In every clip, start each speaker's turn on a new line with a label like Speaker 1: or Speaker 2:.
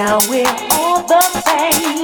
Speaker 1: Down we're all the same.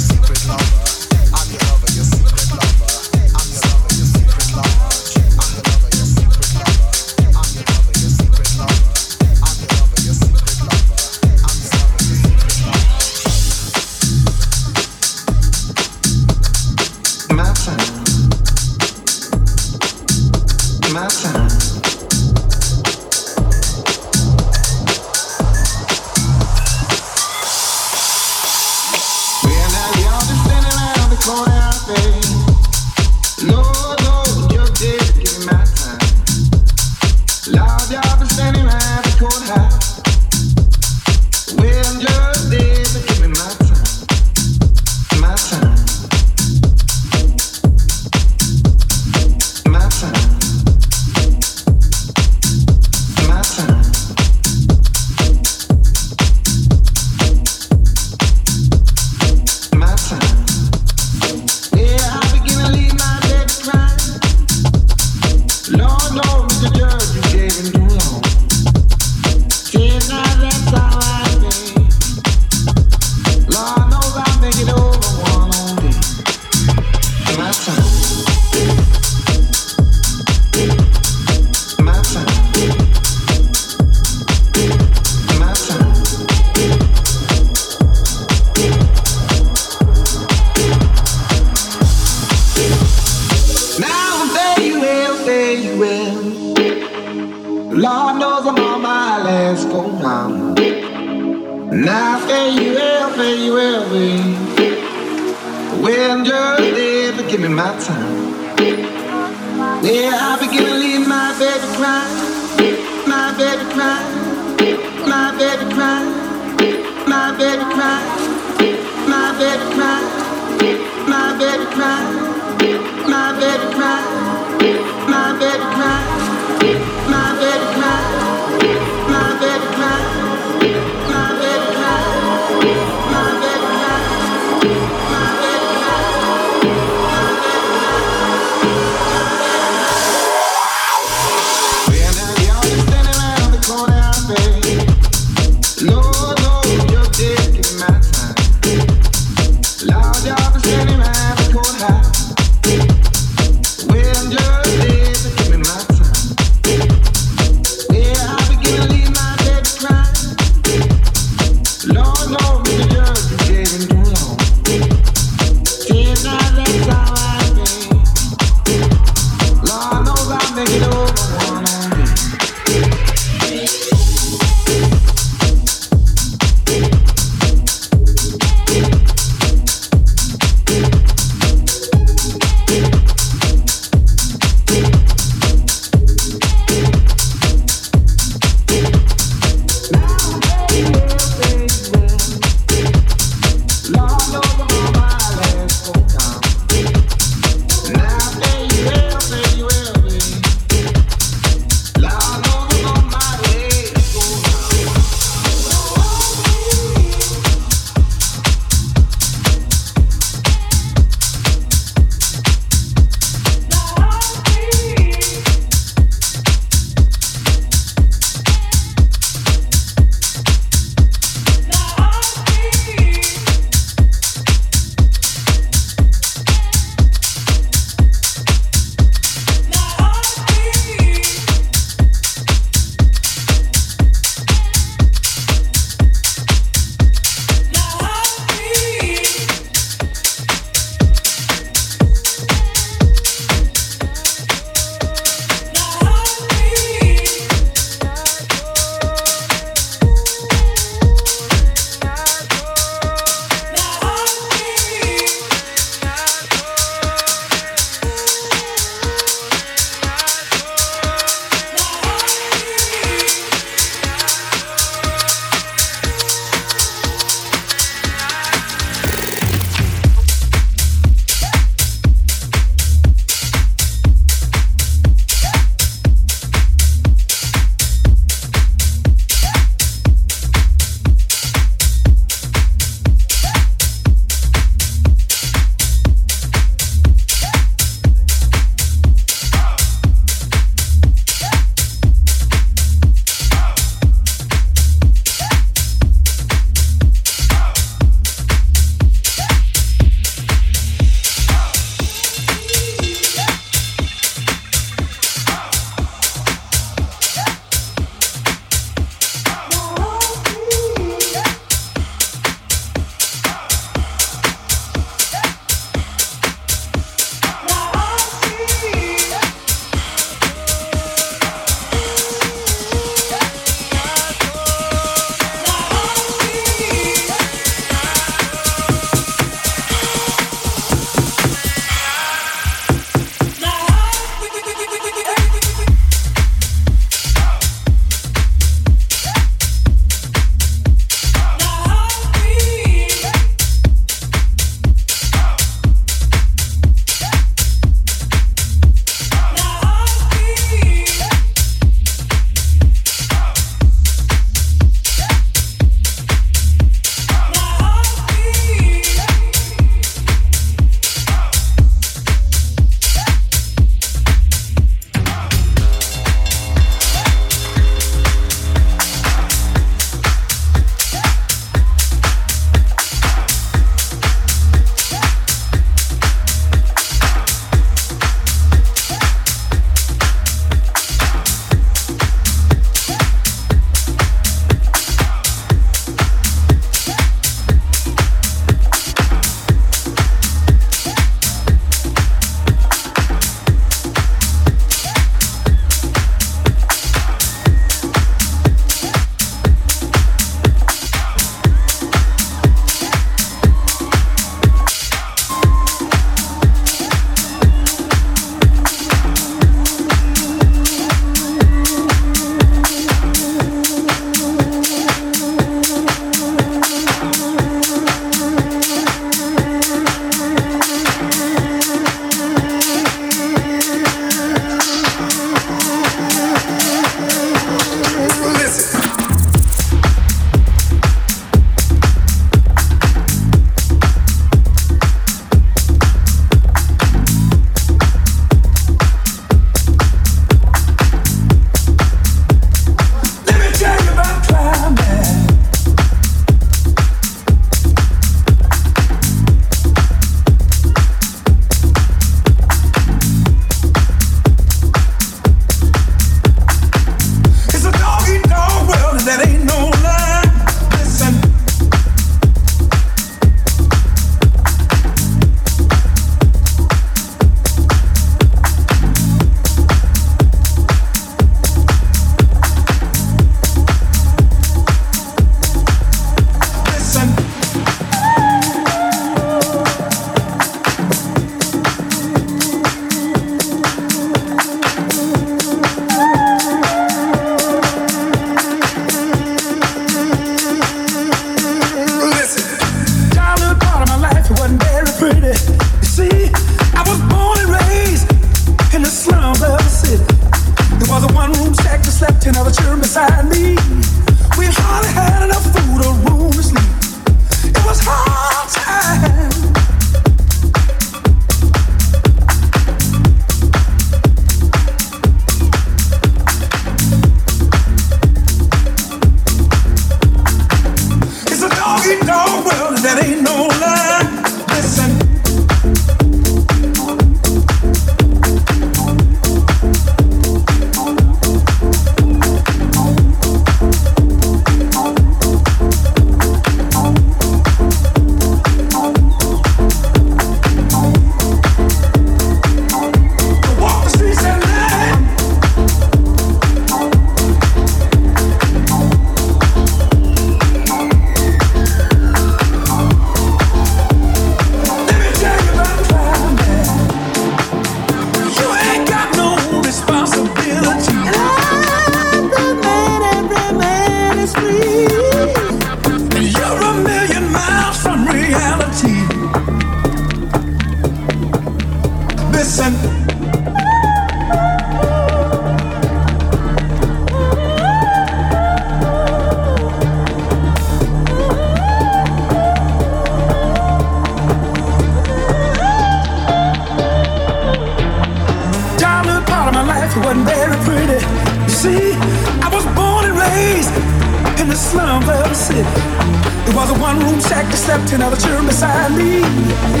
Speaker 2: I
Speaker 3: wanna do is drive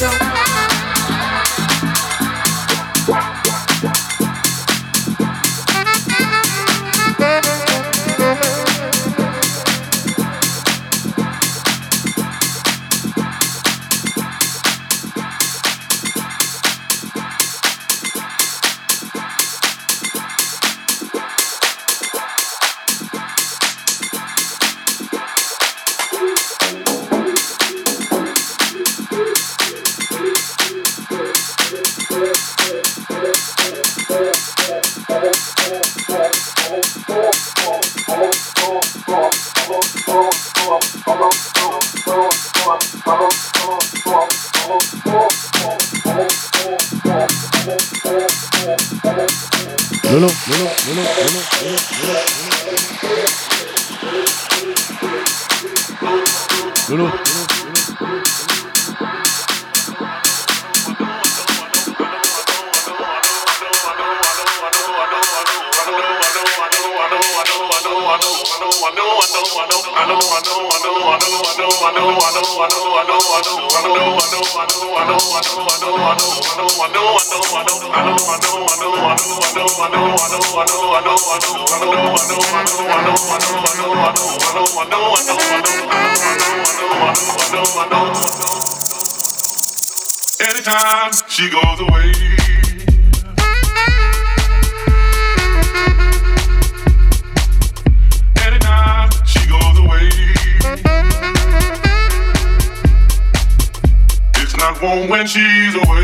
Speaker 4: don't
Speaker 5: time she goes away. Anytime she goes away. It's not warm when she's away.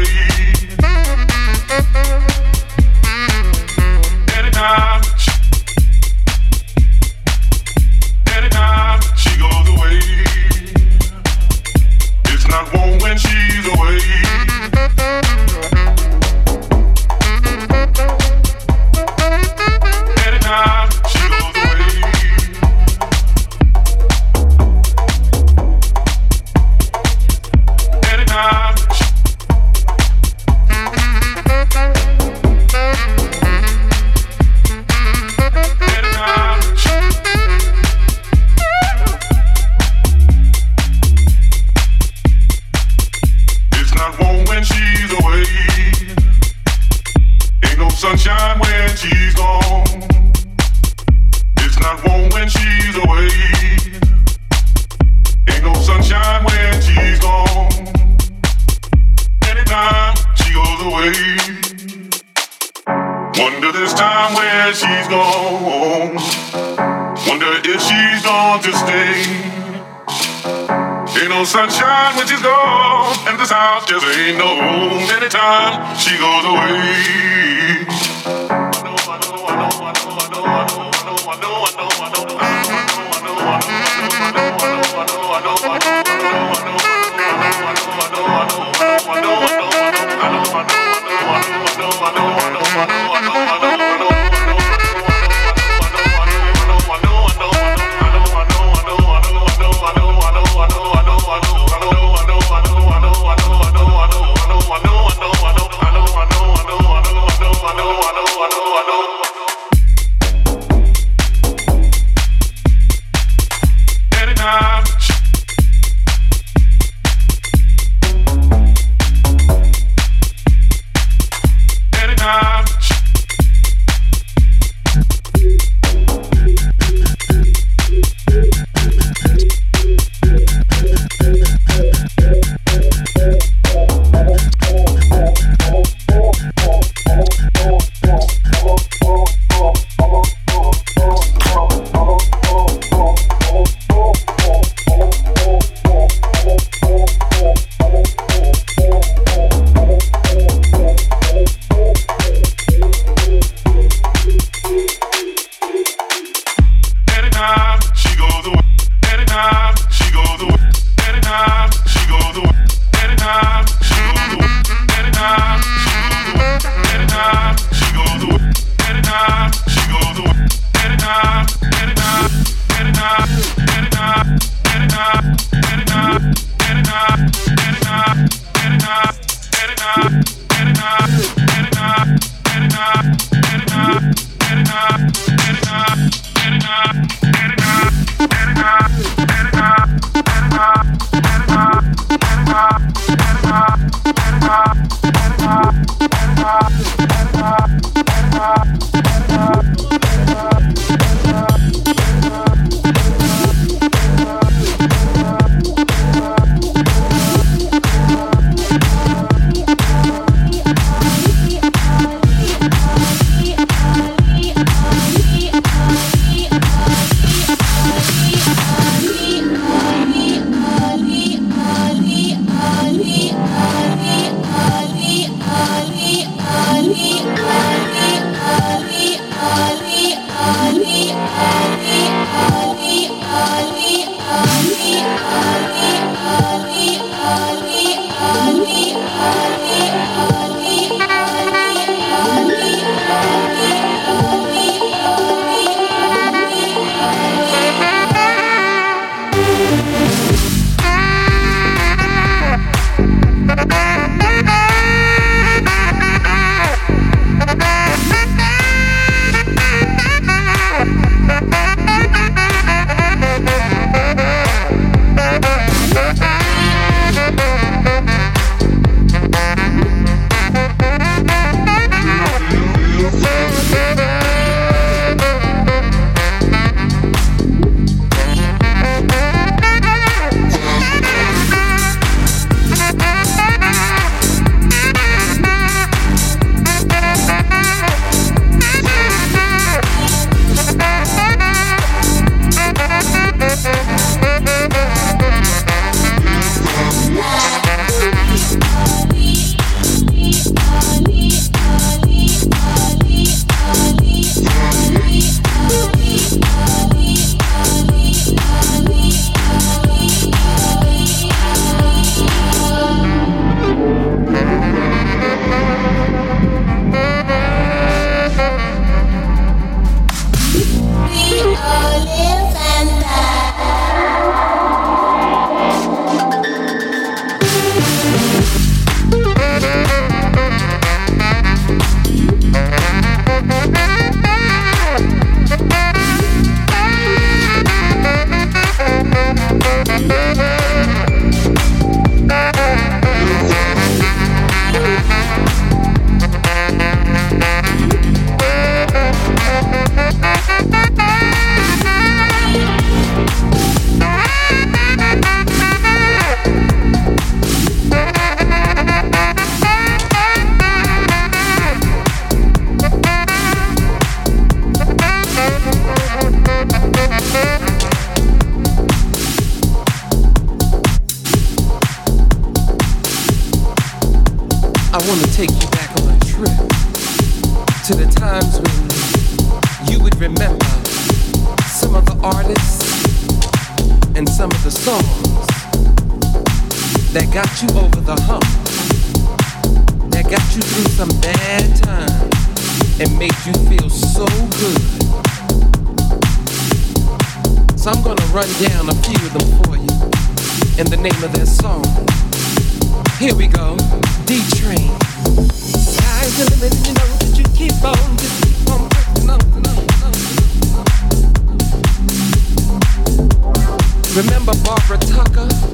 Speaker 6: Remember Barbara Tucker?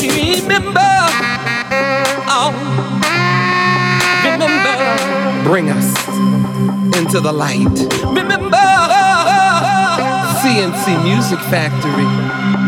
Speaker 6: remember, oh, remember, bring us into the light. Remember, C+C Music Factory.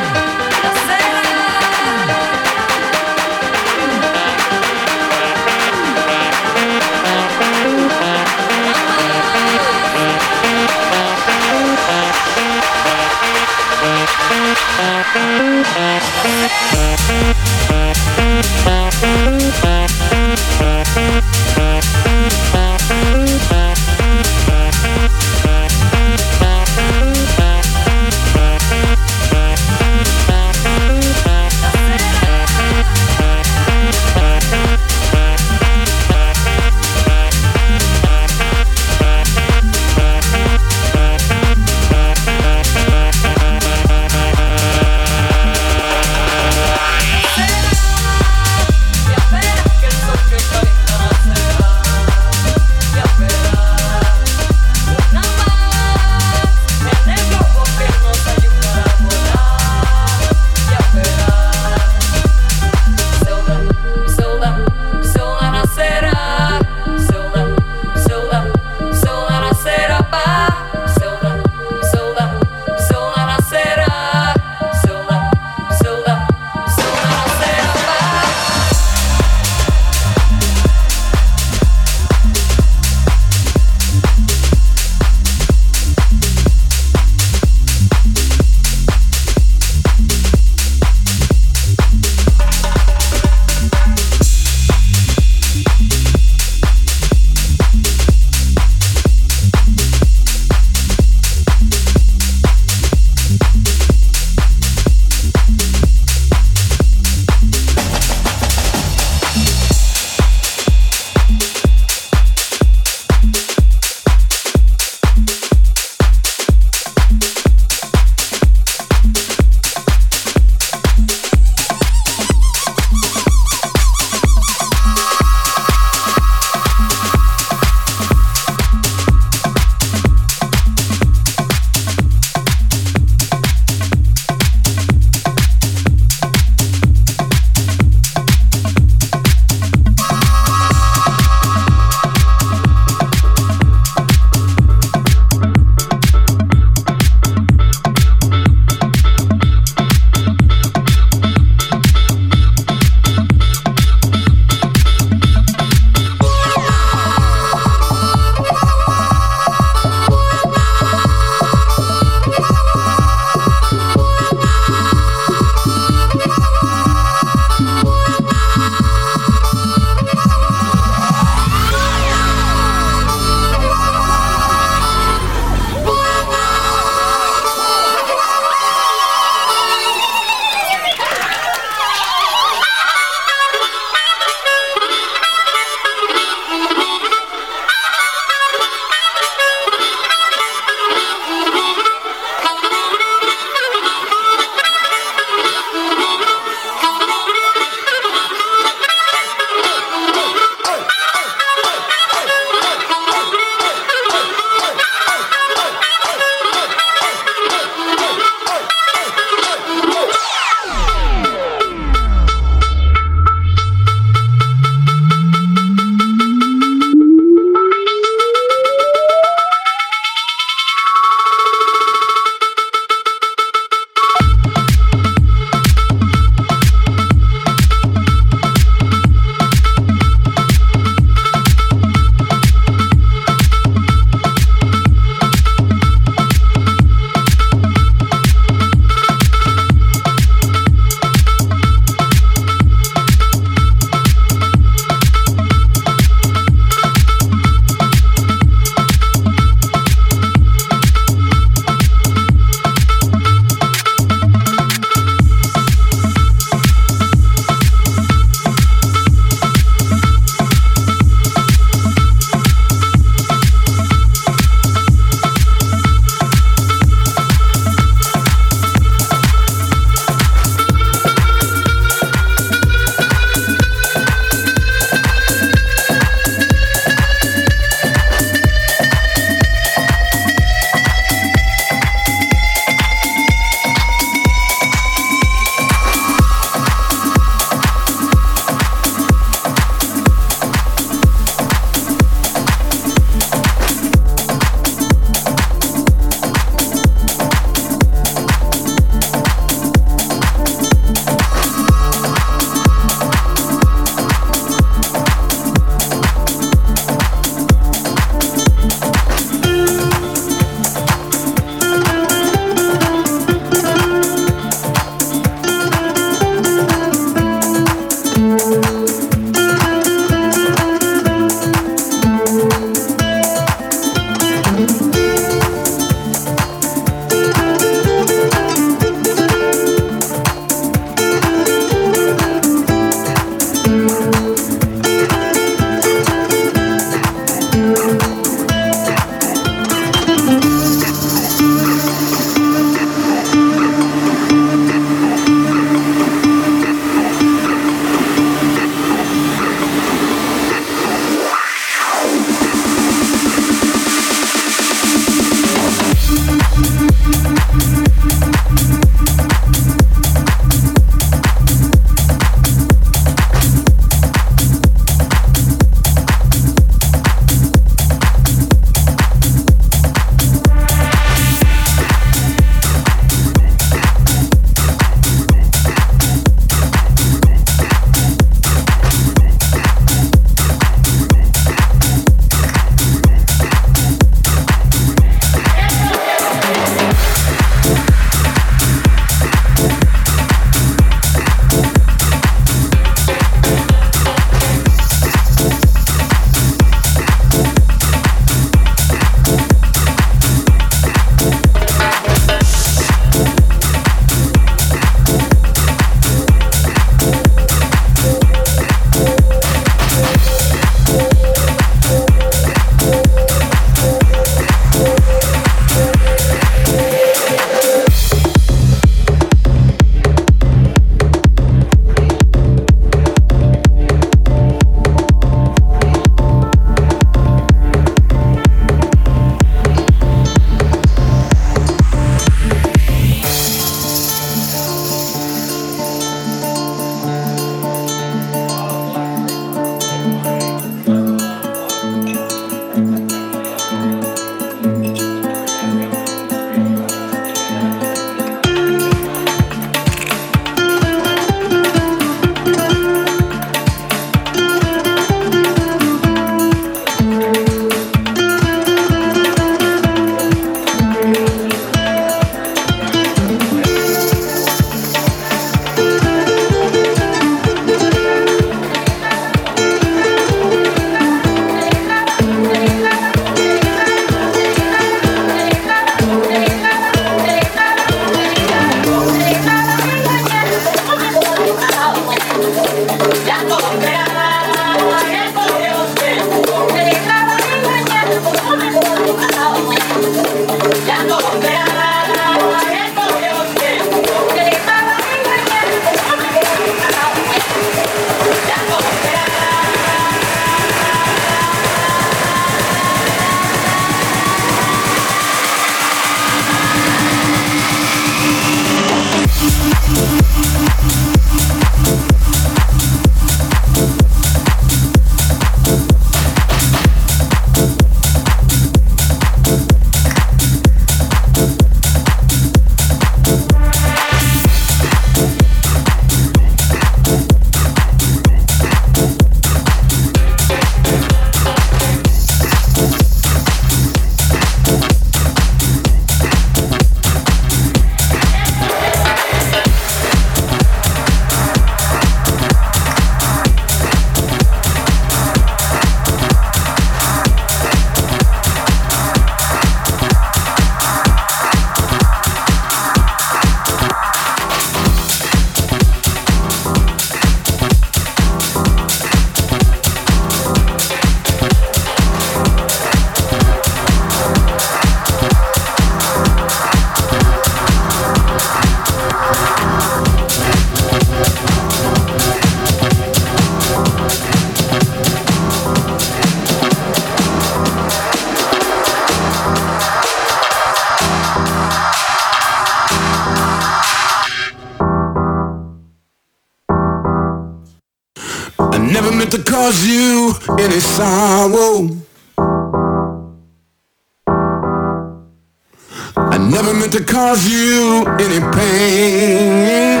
Speaker 6: Never meant to cause you any pain.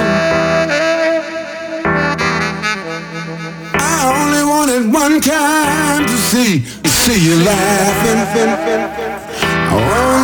Speaker 6: I only wanted one time to see, see you laughing. Oh.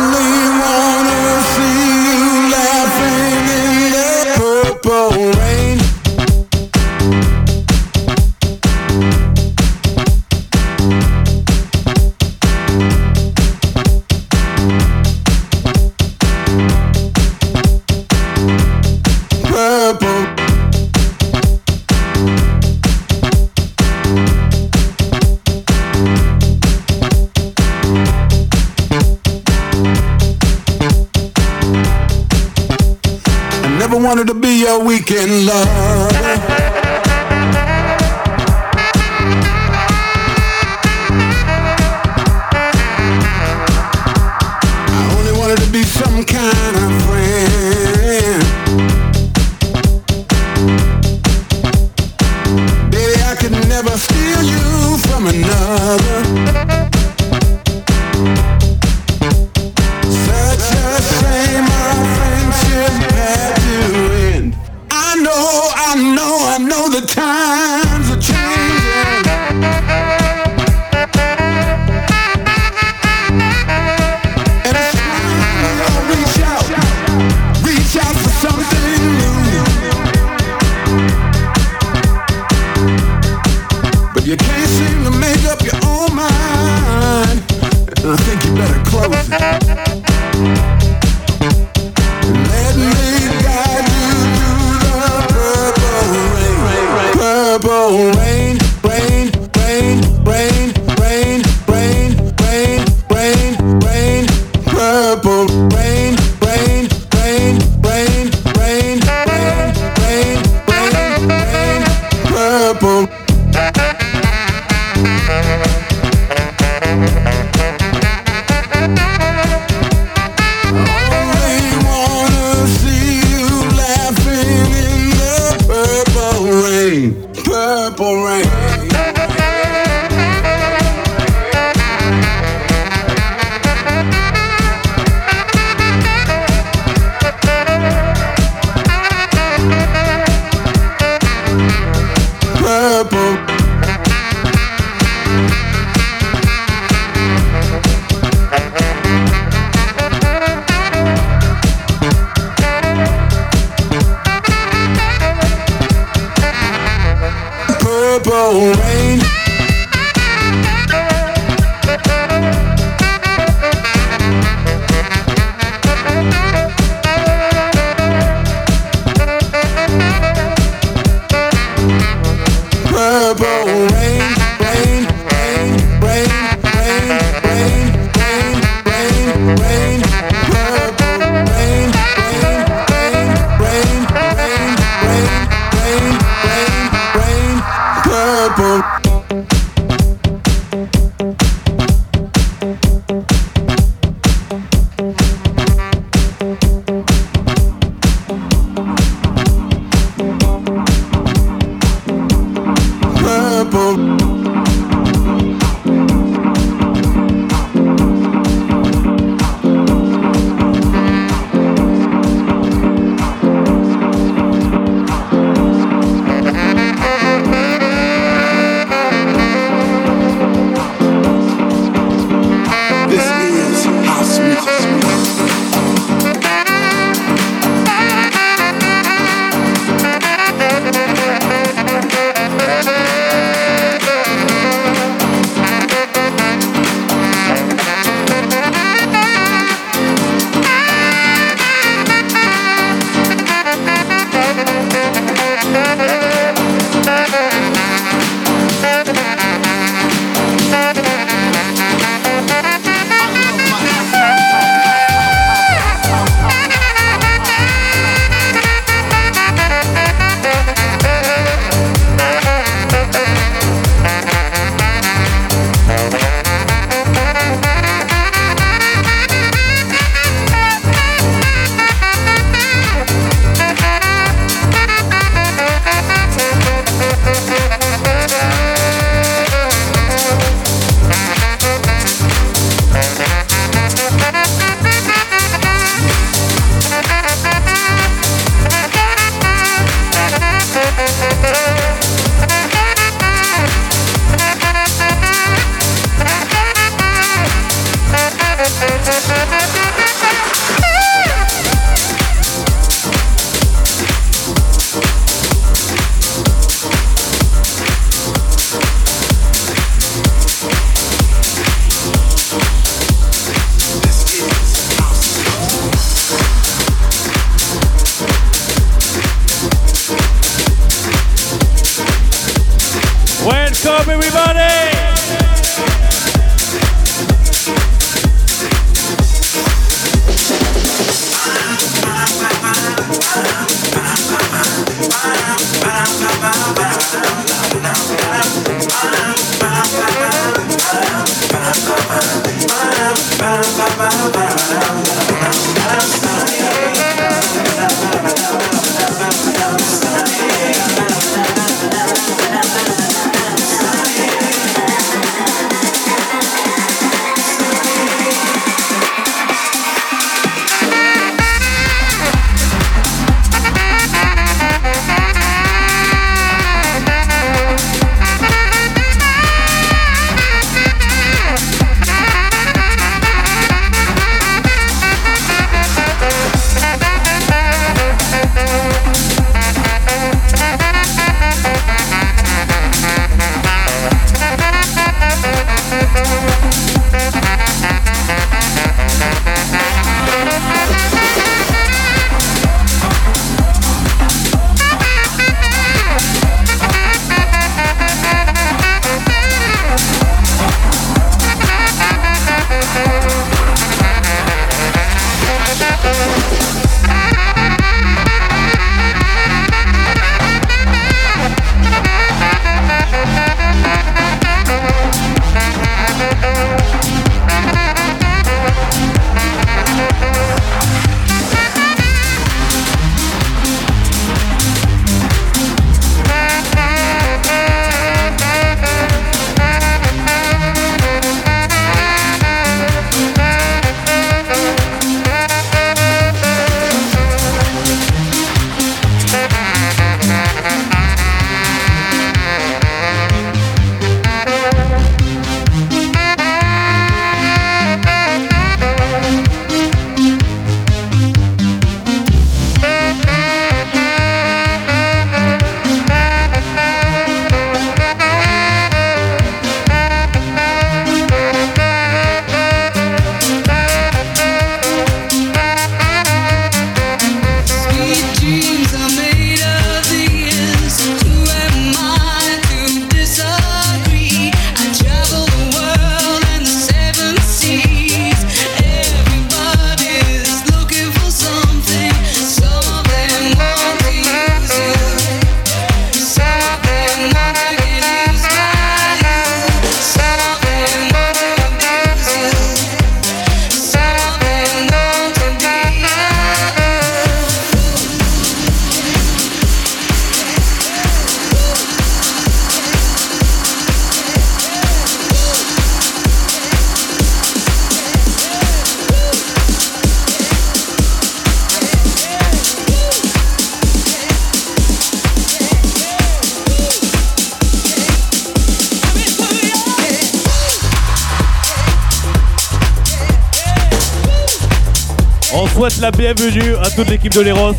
Speaker 4: Bienvenue à toute l'équipe de l'Eros.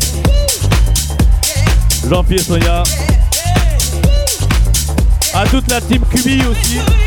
Speaker 4: Jean-Pierre Sonia. À toute la team Cubi aussi.